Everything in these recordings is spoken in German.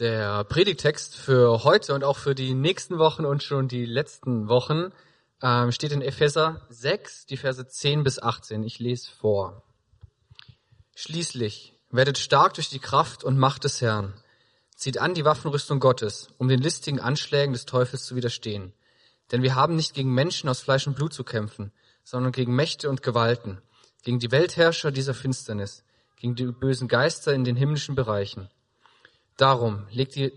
Der Predigtext für heute und auch für die nächsten Wochen und schon die letzten Wochen ähm, steht in Epheser 6, die Verse 10 bis 18. Ich lese vor. Schließlich werdet stark durch die Kraft und Macht des Herrn. Zieht an die Waffenrüstung Gottes, um den listigen Anschlägen des Teufels zu widerstehen. Denn wir haben nicht gegen Menschen aus Fleisch und Blut zu kämpfen, sondern gegen Mächte und Gewalten, gegen die Weltherrscher dieser Finsternis, gegen die bösen Geister in den himmlischen Bereichen. Darum legt die,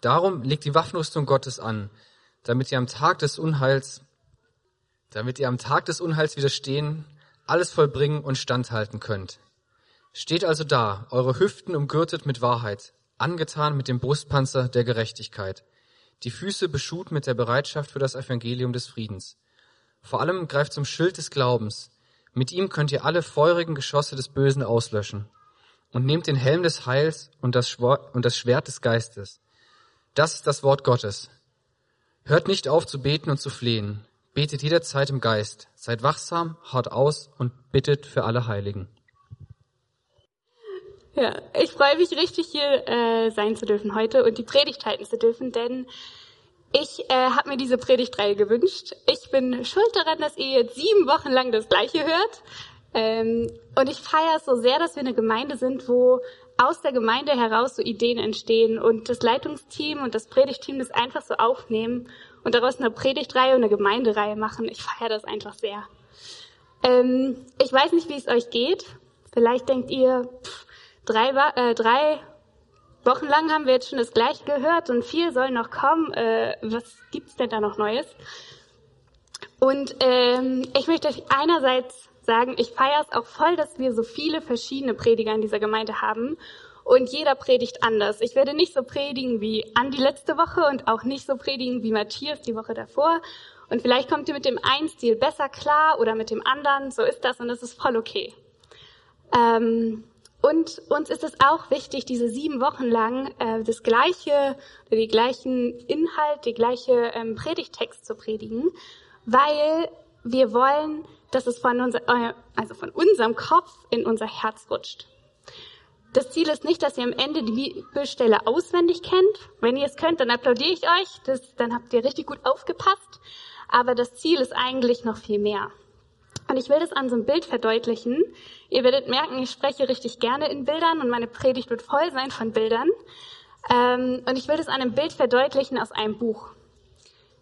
darum legt die Waffenrüstung Gottes an, damit ihr am Tag des Unheils, damit ihr am Tag des Unheils widerstehen, alles vollbringen und standhalten könnt. Steht also da, eure Hüften umgürtet mit Wahrheit, angetan mit dem Brustpanzer der Gerechtigkeit, die Füße beschut mit der Bereitschaft für das Evangelium des Friedens. Vor allem greift zum Schild des Glaubens. Mit ihm könnt ihr alle feurigen Geschosse des Bösen auslöschen und nehmt den Helm des Heils und das, Schwert des Geistes. Das ist das Wort Gottes. Hört nicht auf zu beten und zu flehen. Betet jederzeit im Geist. Seid wachsam, hart aus und bittet für alle Heiligen. Ja, ich freue mich richtig hier äh, sein zu dürfen heute und die Predigt halten zu dürfen, denn ich äh, habe mir diese Predigtreihe gewünscht. Ich bin schuld daran, dass ihr jetzt sieben Wochen lang das Gleiche hört. Ähm, und ich feiere es so sehr, dass wir eine Gemeinde sind, wo aus der Gemeinde heraus so Ideen entstehen und das Leitungsteam und das Predigtteam das einfach so aufnehmen und daraus eine Predigtreihe und eine Gemeindereihe machen. Ich feiere das einfach sehr. Ähm, ich weiß nicht, wie es euch geht. Vielleicht denkt ihr, pff, drei, äh, drei Wochen lang haben wir jetzt schon das Gleiche gehört und viel soll noch kommen. Äh, was gibt's denn da noch Neues? Und ähm, ich möchte euch einerseits sagen, ich feiere es auch voll, dass wir so viele verschiedene Prediger in dieser Gemeinde haben und jeder predigt anders. Ich werde nicht so predigen wie Andi letzte Woche und auch nicht so predigen wie Matthias die Woche davor. Und vielleicht kommt ihr mit dem einen Stil besser klar oder mit dem anderen. So ist das und das ist voll okay. Ähm, und uns ist es auch wichtig, diese sieben Wochen lang äh, das gleiche, die gleichen Inhalt, die gleiche ähm, Predigtext zu predigen, weil wir wollen dass es von, unser, also von unserem Kopf in unser Herz rutscht. Das Ziel ist nicht, dass ihr am Ende die Bibelstelle auswendig kennt. Wenn ihr es könnt, dann applaudiere ich euch. Das, dann habt ihr richtig gut aufgepasst. Aber das Ziel ist eigentlich noch viel mehr. Und ich will das an so einem Bild verdeutlichen. Ihr werdet merken, ich spreche richtig gerne in Bildern und meine Predigt wird voll sein von Bildern. Ähm, und ich will das an einem Bild verdeutlichen aus einem Buch.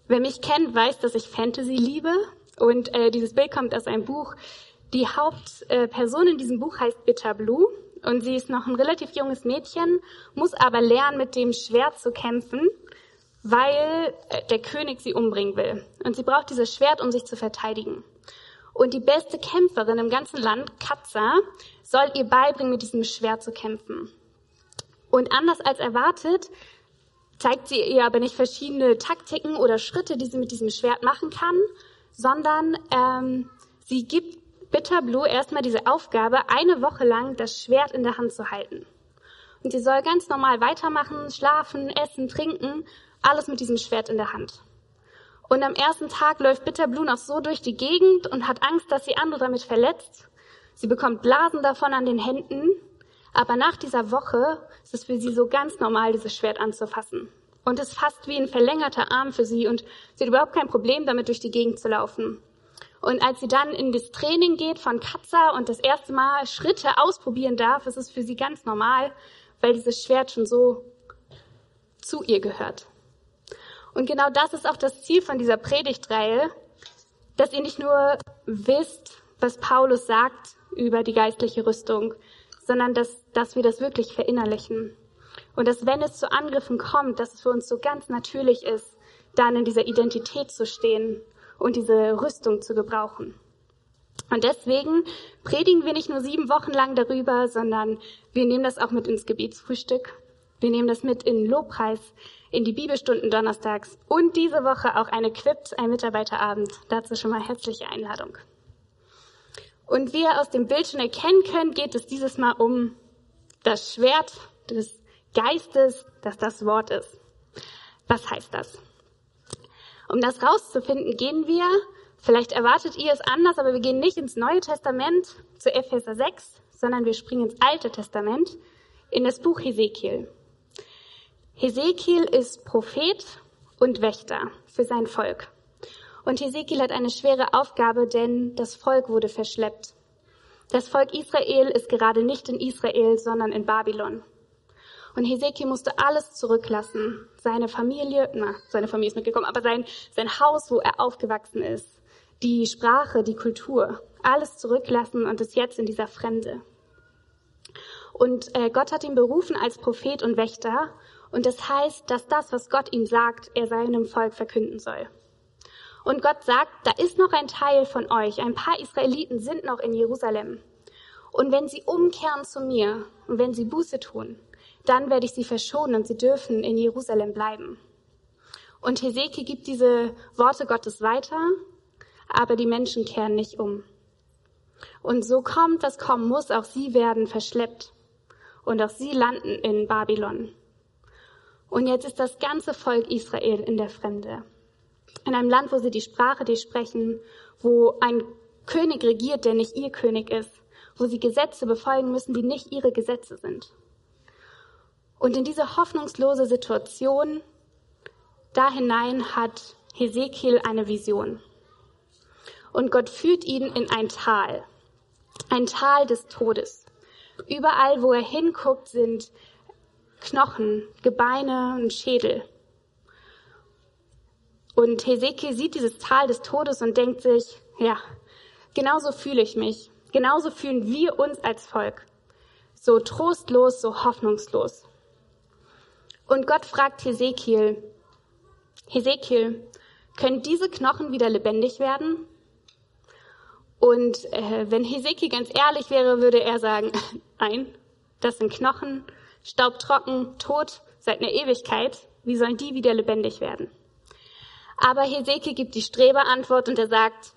Wer mich kennt, weiß, dass ich Fantasy liebe und äh, dieses Bild kommt aus einem Buch. Die Hauptperson in diesem Buch heißt Bitter Blue und sie ist noch ein relativ junges Mädchen, muss aber lernen, mit dem Schwert zu kämpfen, weil äh, der König sie umbringen will. Und sie braucht dieses Schwert, um sich zu verteidigen. Und die beste Kämpferin im ganzen Land, Katza, soll ihr beibringen, mit diesem Schwert zu kämpfen. Und anders als erwartet, zeigt sie ihr aber nicht verschiedene Taktiken oder Schritte, die sie mit diesem Schwert machen kann, sondern ähm, sie gibt Bitterblue erstmal diese Aufgabe, eine Woche lang das Schwert in der Hand zu halten. Und sie soll ganz normal weitermachen, schlafen, essen, trinken, alles mit diesem Schwert in der Hand. Und am ersten Tag läuft Bitterblue noch so durch die Gegend und hat Angst, dass sie andere damit verletzt. Sie bekommt Blasen davon an den Händen. Aber nach dieser Woche ist es für sie so ganz normal, dieses Schwert anzufassen und ist fast wie ein verlängerter Arm für sie und sie hat überhaupt kein Problem damit, durch die Gegend zu laufen. Und als sie dann in das Training geht von Katza und das erste Mal Schritte ausprobieren darf, ist es für sie ganz normal, weil dieses Schwert schon so zu ihr gehört. Und genau das ist auch das Ziel von dieser Predigtreihe, dass ihr nicht nur wisst, was Paulus sagt über die geistliche Rüstung, sondern dass, dass wir das wirklich verinnerlichen. Und dass wenn es zu Angriffen kommt, dass es für uns so ganz natürlich ist, dann in dieser Identität zu stehen und diese Rüstung zu gebrauchen. Und deswegen predigen wir nicht nur sieben Wochen lang darüber, sondern wir nehmen das auch mit ins Gebetsfrühstück. Wir nehmen das mit in Lobpreis, in die Bibelstunden donnerstags und diese Woche auch eine Quipt, ein Mitarbeiterabend. Dazu schon mal herzliche Einladung. Und wie ihr aus dem Bild schon erkennen könnt, geht es dieses Mal um das Schwert des Geistes, dass das Wort ist. Was heißt das? Um das rauszufinden, gehen wir, vielleicht erwartet ihr es anders, aber wir gehen nicht ins Neue Testament zu Epheser 6, sondern wir springen ins Alte Testament, in das Buch Hesekiel. Hesekiel ist Prophet und Wächter für sein Volk. Und Hesekiel hat eine schwere Aufgabe, denn das Volk wurde verschleppt. Das Volk Israel ist gerade nicht in Israel, sondern in Babylon. Und Hesekiel musste alles zurücklassen. Seine Familie, na, seine Familie ist mitgekommen, aber sein, sein Haus, wo er aufgewachsen ist, die Sprache, die Kultur, alles zurücklassen und ist jetzt in dieser Fremde. Und äh, Gott hat ihn berufen als Prophet und Wächter. Und das heißt, dass das, was Gott ihm sagt, er seinem Volk verkünden soll. Und Gott sagt, da ist noch ein Teil von euch, ein paar Israeliten sind noch in Jerusalem. Und wenn sie umkehren zu mir und wenn sie Buße tun, dann werde ich sie verschonen und sie dürfen in Jerusalem bleiben. Und Hesekiel gibt diese Worte Gottes weiter, aber die Menschen kehren nicht um. Und so kommt, was kommen muss, auch sie werden verschleppt und auch sie landen in Babylon. Und jetzt ist das ganze Volk Israel in der Fremde. In einem Land, wo sie die Sprache, die sprechen, wo ein König regiert, der nicht ihr König ist, wo sie Gesetze befolgen müssen, die nicht ihre Gesetze sind. Und in diese hoffnungslose Situation, da hinein hat Hesekiel eine Vision. Und Gott führt ihn in ein Tal, ein Tal des Todes. Überall, wo er hinguckt, sind Knochen, Gebeine und Schädel. Und Hesekiel sieht dieses Tal des Todes und denkt sich, ja, genauso fühle ich mich. Genauso fühlen wir uns als Volk. So trostlos, so hoffnungslos. Und Gott fragt Hesekiel, Hesekiel, können diese Knochen wieder lebendig werden? Und äh, wenn Hesekiel ganz ehrlich wäre, würde er sagen, nein, das sind Knochen, staubtrocken, tot, seit einer Ewigkeit. Wie sollen die wieder lebendig werden? Aber Hesekiel gibt die Streberantwort und er sagt,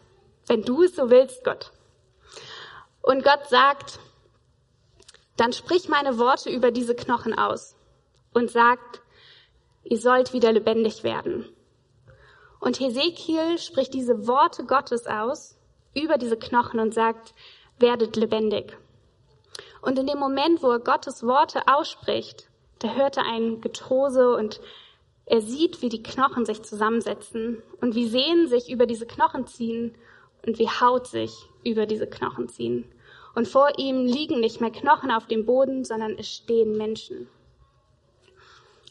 wenn du es so willst, Gott. Und Gott sagt, dann sprich meine Worte über diese Knochen aus und sagt, ihr sollt wieder lebendig werden. Und Hesekiel spricht diese Worte Gottes aus über diese Knochen und sagt, werdet lebendig. Und in dem Moment, wo er Gottes Worte ausspricht, da hört er ein Getose und er sieht, wie die Knochen sich zusammensetzen und wie Sehnen sich über diese Knochen ziehen und wie Haut sich über diese Knochen ziehen. Und vor ihm liegen nicht mehr Knochen auf dem Boden, sondern es stehen Menschen.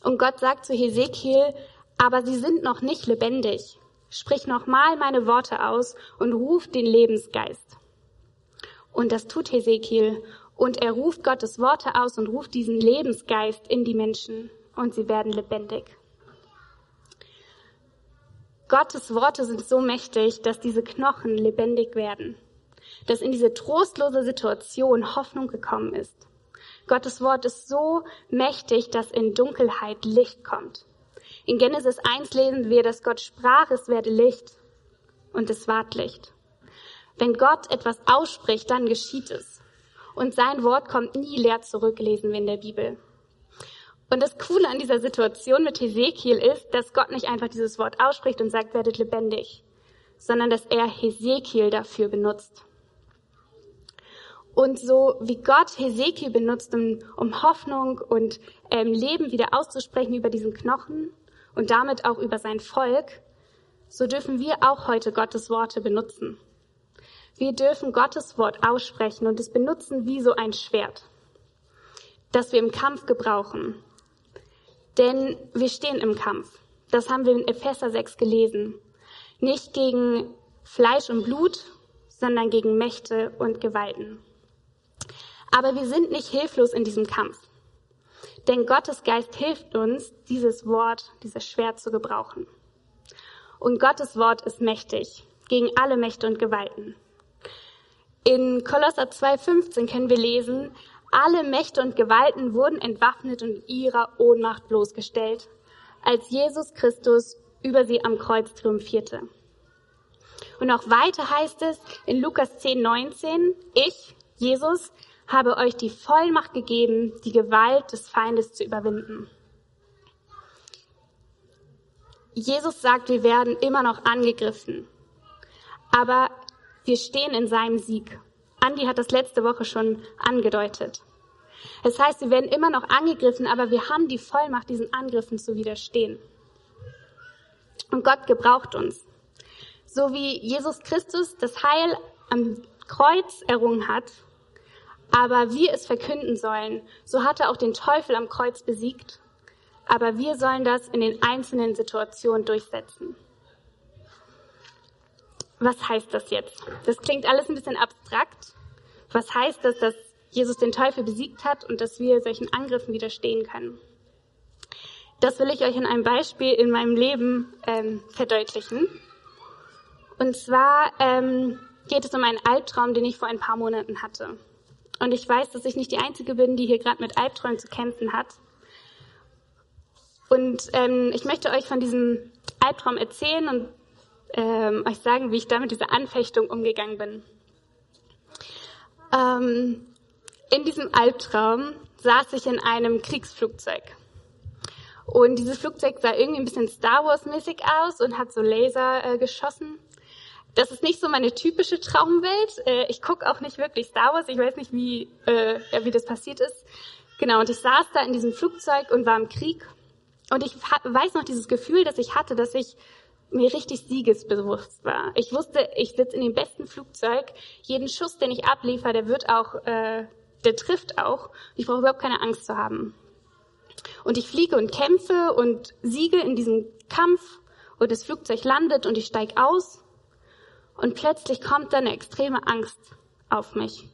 Und Gott sagt zu Hesekiel, aber sie sind noch nicht lebendig. Sprich nochmal meine Worte aus und ruf den Lebensgeist. Und das tut Hesekiel. Und er ruft Gottes Worte aus und ruft diesen Lebensgeist in die Menschen. Und sie werden lebendig. Gottes Worte sind so mächtig, dass diese Knochen lebendig werden. Dass in diese trostlose Situation Hoffnung gekommen ist. Gottes Wort ist so mächtig, dass in Dunkelheit Licht kommt. In Genesis 1 lesen wir, dass Gott sprach, es werde Licht und es ward Licht. Wenn Gott etwas ausspricht, dann geschieht es. Und sein Wort kommt nie leer zurück, lesen wir in der Bibel. Und das Coole an dieser Situation mit Hesekiel ist, dass Gott nicht einfach dieses Wort ausspricht und sagt, werdet lebendig, sondern dass er Hesekiel dafür benutzt. Und so wie Gott Hesekiel benutzt, um, um Hoffnung und ähm, Leben wieder auszusprechen über diesen Knochen und damit auch über sein Volk, so dürfen wir auch heute Gottes Worte benutzen. Wir dürfen Gottes Wort aussprechen und es benutzen wie so ein Schwert, das wir im Kampf gebrauchen. Denn wir stehen im Kampf. Das haben wir in Epheser 6 gelesen. Nicht gegen Fleisch und Blut, sondern gegen Mächte und Gewalten. Aber wir sind nicht hilflos in diesem Kampf. Denn Gottes Geist hilft uns, dieses Wort, dieses Schwert zu gebrauchen. Und Gottes Wort ist mächtig gegen alle Mächte und Gewalten. In Kolosser 2,15 können wir lesen, alle Mächte und Gewalten wurden entwaffnet und ihrer Ohnmacht bloßgestellt, als Jesus Christus über sie am Kreuz triumphierte. Und auch weiter heißt es in Lukas 10,19, ich, Jesus, habe euch die Vollmacht gegeben, die Gewalt des Feindes zu überwinden. Jesus sagt, wir werden immer noch angegriffen, aber wir stehen in seinem Sieg. Andi hat das letzte Woche schon angedeutet. Das heißt, wir werden immer noch angegriffen, aber wir haben die Vollmacht, diesen Angriffen zu widerstehen. Und Gott gebraucht uns. So wie Jesus Christus das Heil am Kreuz errungen hat, aber wir es verkünden sollen, so hat er auch den Teufel am Kreuz besiegt, aber wir sollen das in den einzelnen Situationen durchsetzen. Was heißt das jetzt? Das klingt alles ein bisschen abstrakt. Was heißt das, dass Jesus den Teufel besiegt hat und dass wir solchen Angriffen widerstehen können? Das will ich euch in einem Beispiel in meinem Leben ähm, verdeutlichen. Und zwar ähm, geht es um einen Albtraum, den ich vor ein paar Monaten hatte. Und ich weiß, dass ich nicht die Einzige bin, die hier gerade mit Albträumen zu kämpfen hat. Und ähm, ich möchte euch von diesem Albtraum erzählen und ähm, euch sagen, wie ich da mit dieser Anfechtung umgegangen bin. Ähm, in diesem Albtraum saß ich in einem Kriegsflugzeug. Und dieses Flugzeug sah irgendwie ein bisschen Star Wars-mäßig aus und hat so Laser äh, geschossen. Das ist nicht so meine typische Traumwelt. Äh, ich gucke auch nicht wirklich Star Wars. Ich weiß nicht, wie, äh, ja, wie das passiert ist. Genau, und ich saß da in diesem Flugzeug und war im Krieg. Und ich weiß noch dieses Gefühl, das ich hatte, dass ich mir richtig siegesbewusst war. Ich wusste, ich sitze in dem besten Flugzeug. Jeden Schuss, den ich abliefer, der wird auch, äh, der trifft auch. Ich brauche überhaupt keine Angst zu haben. Und ich fliege und kämpfe und siege in diesem Kampf und das Flugzeug landet und ich steige aus und plötzlich kommt da eine extreme Angst auf mich.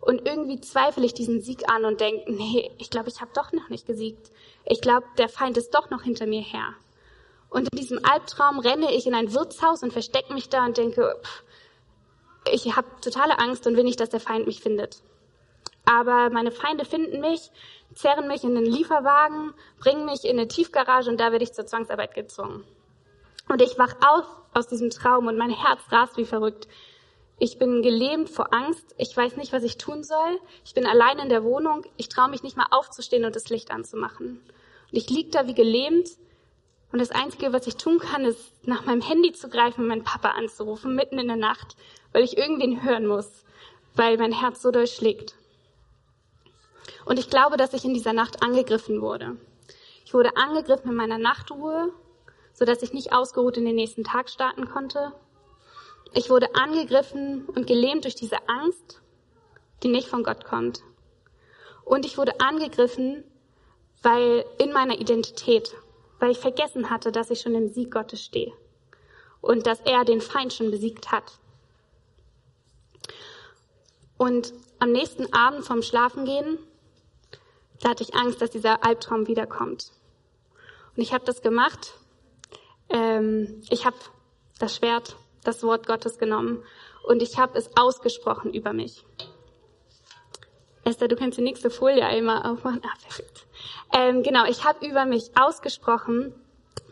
Und irgendwie zweifle ich diesen Sieg an und denke, nee, ich glaube, ich habe doch noch nicht gesiegt. Ich glaube, der Feind ist doch noch hinter mir her. Und in diesem Albtraum renne ich in ein Wirtshaus und verstecke mich da und denke, pff, ich habe totale Angst und will nicht, dass der Feind mich findet. Aber meine Feinde finden mich, zerren mich in den Lieferwagen, bringen mich in eine Tiefgarage und da werde ich zur Zwangsarbeit gezwungen. Und ich wach auf aus diesem Traum und mein Herz rast wie verrückt. Ich bin gelähmt vor Angst. Ich weiß nicht, was ich tun soll. Ich bin allein in der Wohnung. Ich traue mich nicht mal aufzustehen und das Licht anzumachen. Und ich lieg da wie gelähmt. Und das Einzige, was ich tun kann, ist, nach meinem Handy zu greifen und meinen Papa anzurufen, mitten in der Nacht, weil ich irgendwen hören muss, weil mein Herz so durchschlägt. Und ich glaube, dass ich in dieser Nacht angegriffen wurde. Ich wurde angegriffen in meiner Nachtruhe so dass ich nicht ausgeruht in den nächsten Tag starten konnte. Ich wurde angegriffen und gelähmt durch diese Angst, die nicht von Gott kommt. Und ich wurde angegriffen, weil in meiner Identität, weil ich vergessen hatte, dass ich schon im Sieg Gottes stehe und dass er den Feind schon besiegt hat. Und am nächsten Abend vom Schlafengehen, da hatte ich Angst, dass dieser Albtraum wiederkommt. Und ich habe das gemacht ähm, ich habe das Schwert, das Wort Gottes genommen und ich habe es ausgesprochen über mich. Esther, du kannst die nächste Folie einmal aufmachen. Ah, perfekt. Ähm, genau, ich habe über mich ausgesprochen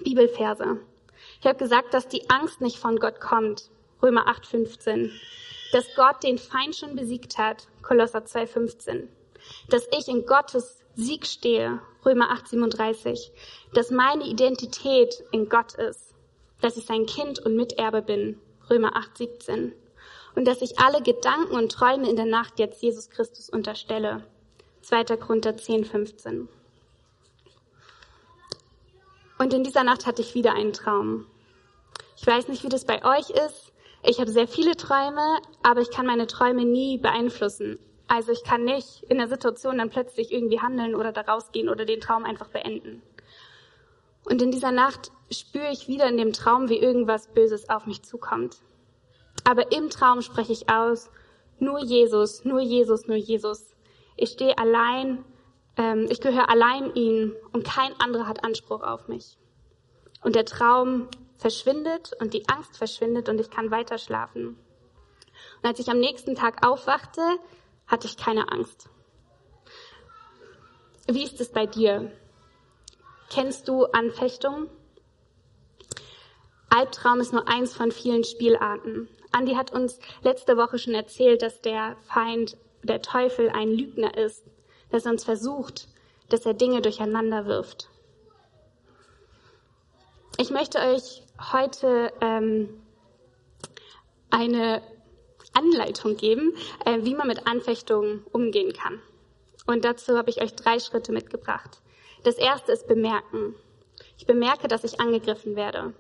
Bibelverse. Ich habe gesagt, dass die Angst nicht von Gott kommt. Römer 8,15. Dass Gott den Feind schon besiegt hat. Kolosser 2,15. Dass ich in Gottes Sieg stehe. Römer 8,37 dass meine Identität in Gott ist, dass ich sein Kind und Miterbe bin, Römer 8, 17, und dass ich alle Gedanken und Träume in der Nacht jetzt Jesus Christus unterstelle, 2. Korinther 10, 15. Und in dieser Nacht hatte ich wieder einen Traum. Ich weiß nicht, wie das bei euch ist. Ich habe sehr viele Träume, aber ich kann meine Träume nie beeinflussen. Also ich kann nicht in der Situation dann plötzlich irgendwie handeln oder da rausgehen oder den Traum einfach beenden. Und in dieser Nacht spüre ich wieder in dem Traum, wie irgendwas Böses auf mich zukommt. Aber im Traum spreche ich aus, nur Jesus, nur Jesus, nur Jesus. Ich stehe allein, ähm, ich gehöre allein ihm und kein anderer hat Anspruch auf mich. Und der Traum verschwindet und die Angst verschwindet und ich kann weiter schlafen. Und als ich am nächsten Tag aufwachte, hatte ich keine Angst. Wie ist es bei dir? Kennst du Anfechtung? Albtraum ist nur eins von vielen Spielarten. Andi hat uns letzte Woche schon erzählt, dass der Feind, der Teufel, ein Lügner ist, dass er uns versucht, dass er Dinge durcheinander wirft. Ich möchte euch heute ähm, eine Anleitung geben, äh, wie man mit Anfechtungen umgehen kann. Und dazu habe ich euch drei Schritte mitgebracht. Das erste ist bemerken. Ich bemerke, dass ich angegriffen werde.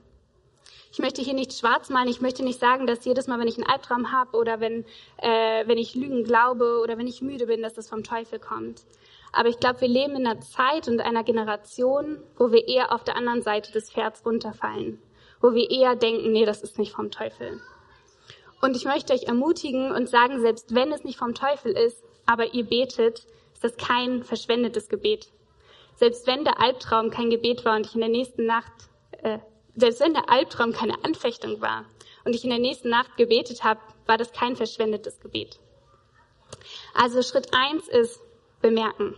Ich möchte hier nicht schwarz malen. Ich möchte nicht sagen, dass jedes Mal, wenn ich einen Albtraum habe oder wenn, äh, wenn ich Lügen glaube oder wenn ich müde bin, dass das vom Teufel kommt. Aber ich glaube, wir leben in einer Zeit und einer Generation, wo wir eher auf der anderen Seite des Pferds runterfallen. Wo wir eher denken, nee, das ist nicht vom Teufel. Und ich möchte euch ermutigen und sagen, selbst wenn es nicht vom Teufel ist, aber ihr betet, ist das kein verschwendetes Gebet. Selbst wenn der Albtraum kein Gebet war und ich in der nächsten Nacht, äh, selbst wenn der Albtraum keine Anfechtung war und ich in der nächsten Nacht gebetet habe, war das kein verschwendetes Gebet. Also Schritt eins ist bemerken.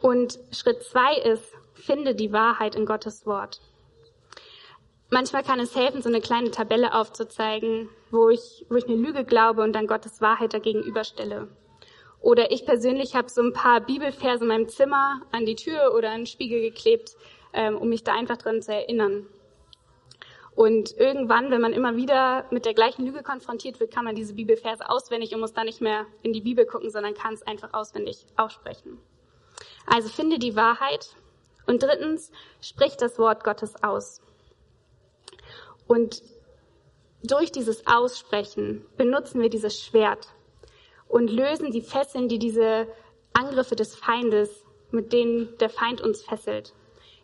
Und Schritt zwei ist, finde die Wahrheit in Gottes Wort. Manchmal kann es helfen, so eine kleine Tabelle aufzuzeigen, wo ich, wo ich eine Lüge glaube und dann Gottes Wahrheit dagegen überstelle. Oder ich persönlich habe so ein paar Bibelverse in meinem Zimmer an die Tür oder an den Spiegel geklebt, ähm, um mich da einfach dran zu erinnern. Und irgendwann, wenn man immer wieder mit der gleichen Lüge konfrontiert wird, kann man diese Bibelverse auswendig und muss dann nicht mehr in die Bibel gucken, sondern kann es einfach auswendig aussprechen. Also finde die Wahrheit. Und drittens, sprich das Wort Gottes aus. Und durch dieses Aussprechen benutzen wir dieses Schwert, und lösen die Fesseln, die diese Angriffe des Feindes, mit denen der Feind uns fesselt.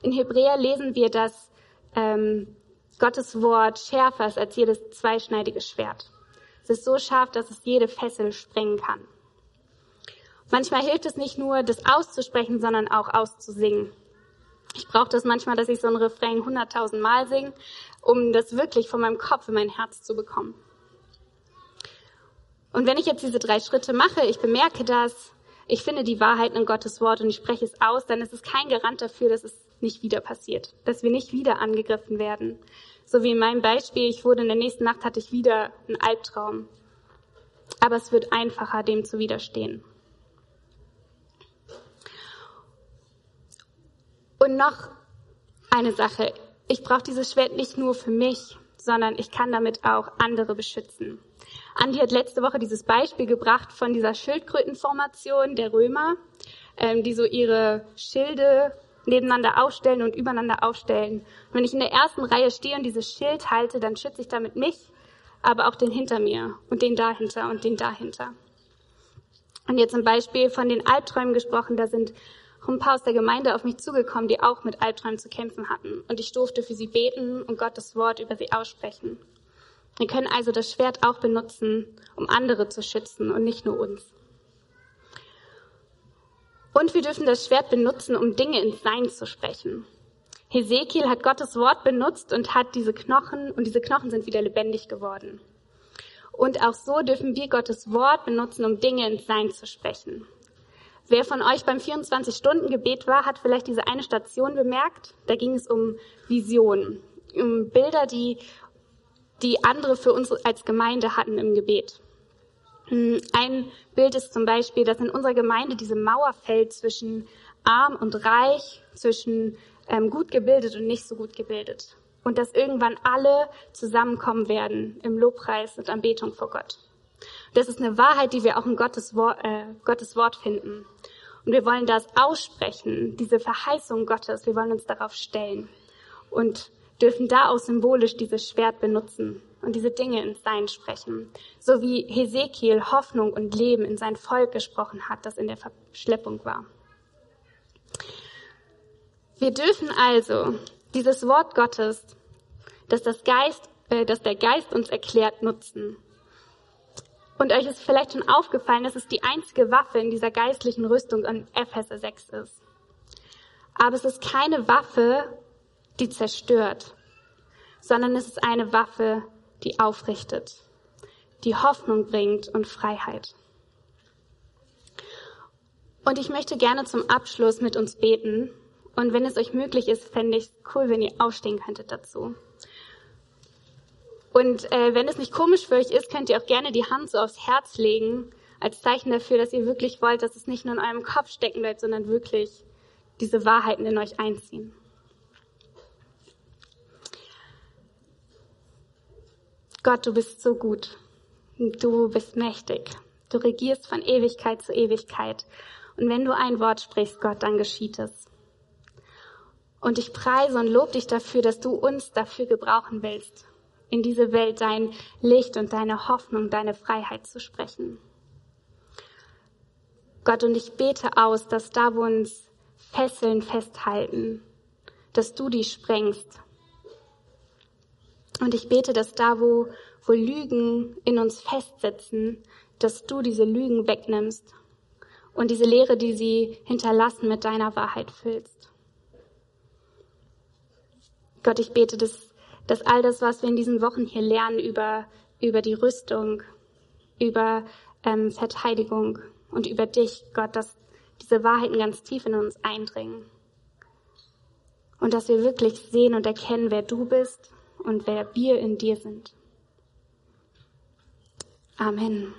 In Hebräer lesen wir, dass ähm, Gottes Wort schärfer ist als jedes zweischneidige Schwert. Es ist so scharf, dass es jede Fessel sprengen kann. Manchmal hilft es nicht nur, das auszusprechen, sondern auch auszusingen. Ich brauche das manchmal, dass ich so ein Refrain hunderttausend Mal singe, um das wirklich von meinem Kopf in mein Herz zu bekommen. Und wenn ich jetzt diese drei Schritte mache, ich bemerke das, ich finde die Wahrheit in Gottes Wort und ich spreche es aus, dann ist es kein Garant dafür, dass es nicht wieder passiert, dass wir nicht wieder angegriffen werden. So wie in meinem Beispiel, ich wurde in der nächsten Nacht, hatte ich wieder einen Albtraum. Aber es wird einfacher, dem zu widerstehen. Und noch eine Sache. Ich brauche dieses Schwert nicht nur für mich, sondern ich kann damit auch andere beschützen. Andi hat letzte Woche dieses Beispiel gebracht von dieser Schildkrötenformation der Römer, ähm, die so ihre Schilde nebeneinander aufstellen und übereinander aufstellen. Und wenn ich in der ersten Reihe stehe und dieses Schild halte, dann schütze ich damit mich, aber auch den hinter mir und den dahinter und den dahinter. Und jetzt ein Beispiel von den Albträumen gesprochen, da sind ein paar aus der Gemeinde auf mich zugekommen, die auch mit Albträumen zu kämpfen hatten. Und ich durfte für sie beten und Gottes Wort über sie aussprechen. Wir können also das Schwert auch benutzen, um andere zu schützen und nicht nur uns. Und wir dürfen das Schwert benutzen, um Dinge ins Sein zu sprechen. Hesekiel hat Gottes Wort benutzt und hat diese Knochen, und diese Knochen sind wieder lebendig geworden. Und auch so dürfen wir Gottes Wort benutzen, um Dinge ins Sein zu sprechen. Wer von euch beim 24-Stunden-Gebet war, hat vielleicht diese eine Station bemerkt. Da ging es um Visionen, um Bilder, die die andere für uns als Gemeinde hatten im Gebet. Hm, ein Bild ist zum Beispiel, dass in unserer Gemeinde diese Mauer fällt zwischen arm und reich, zwischen ähm, gut gebildet und nicht so gut gebildet. Und dass irgendwann alle zusammenkommen werden im Lobpreis und Anbetung vor Gott. Das ist eine Wahrheit, die wir auch in Gottes Wort, äh, Gottes Wort finden. Und wir wollen das aussprechen, diese Verheißung Gottes. Wir wollen uns darauf stellen. Und dürfen da auch symbolisch dieses Schwert benutzen und diese Dinge ins Sein sprechen. So wie Hesekiel Hoffnung und Leben in sein Volk gesprochen hat, das in der Verschleppung war. Wir dürfen also dieses Wort Gottes, das, das, Geist, äh, das der Geist uns erklärt, nutzen. Und euch ist vielleicht schon aufgefallen, dass es die einzige Waffe in dieser geistlichen Rüstung in Epheser 6 ist. Aber es ist keine Waffe, die zerstört, sondern es ist eine Waffe, die aufrichtet, die Hoffnung bringt und Freiheit. Und ich möchte gerne zum Abschluss mit uns beten. Und wenn es euch möglich ist, fände ich es cool, wenn ihr aufstehen könntet dazu. Und äh, wenn es nicht komisch für euch ist, könnt ihr auch gerne die Hand so aufs Herz legen, als Zeichen dafür, dass ihr wirklich wollt, dass es nicht nur in eurem Kopf stecken bleibt, sondern wirklich diese Wahrheiten in euch einziehen. Gott, du bist so gut. Du bist mächtig. Du regierst von Ewigkeit zu Ewigkeit. Und wenn du ein Wort sprichst, Gott, dann geschieht es. Und ich preise und lobe dich dafür, dass du uns dafür gebrauchen willst, in diese Welt dein Licht und deine Hoffnung, deine Freiheit zu sprechen. Gott, und ich bete aus, dass da, wo uns Fesseln festhalten, dass du die sprengst. Und ich bete, dass da, wo, wo Lügen in uns festsitzen, dass du diese Lügen wegnimmst und diese Lehre, die sie hinterlassen, mit deiner Wahrheit füllst. Gott, ich bete, dass, dass all das, was wir in diesen Wochen hier lernen über, über die Rüstung, über ähm, Verteidigung und über dich, Gott, dass diese Wahrheiten ganz tief in uns eindringen. Und dass wir wirklich sehen und erkennen, wer du bist und wer wir in dir sind. Amen.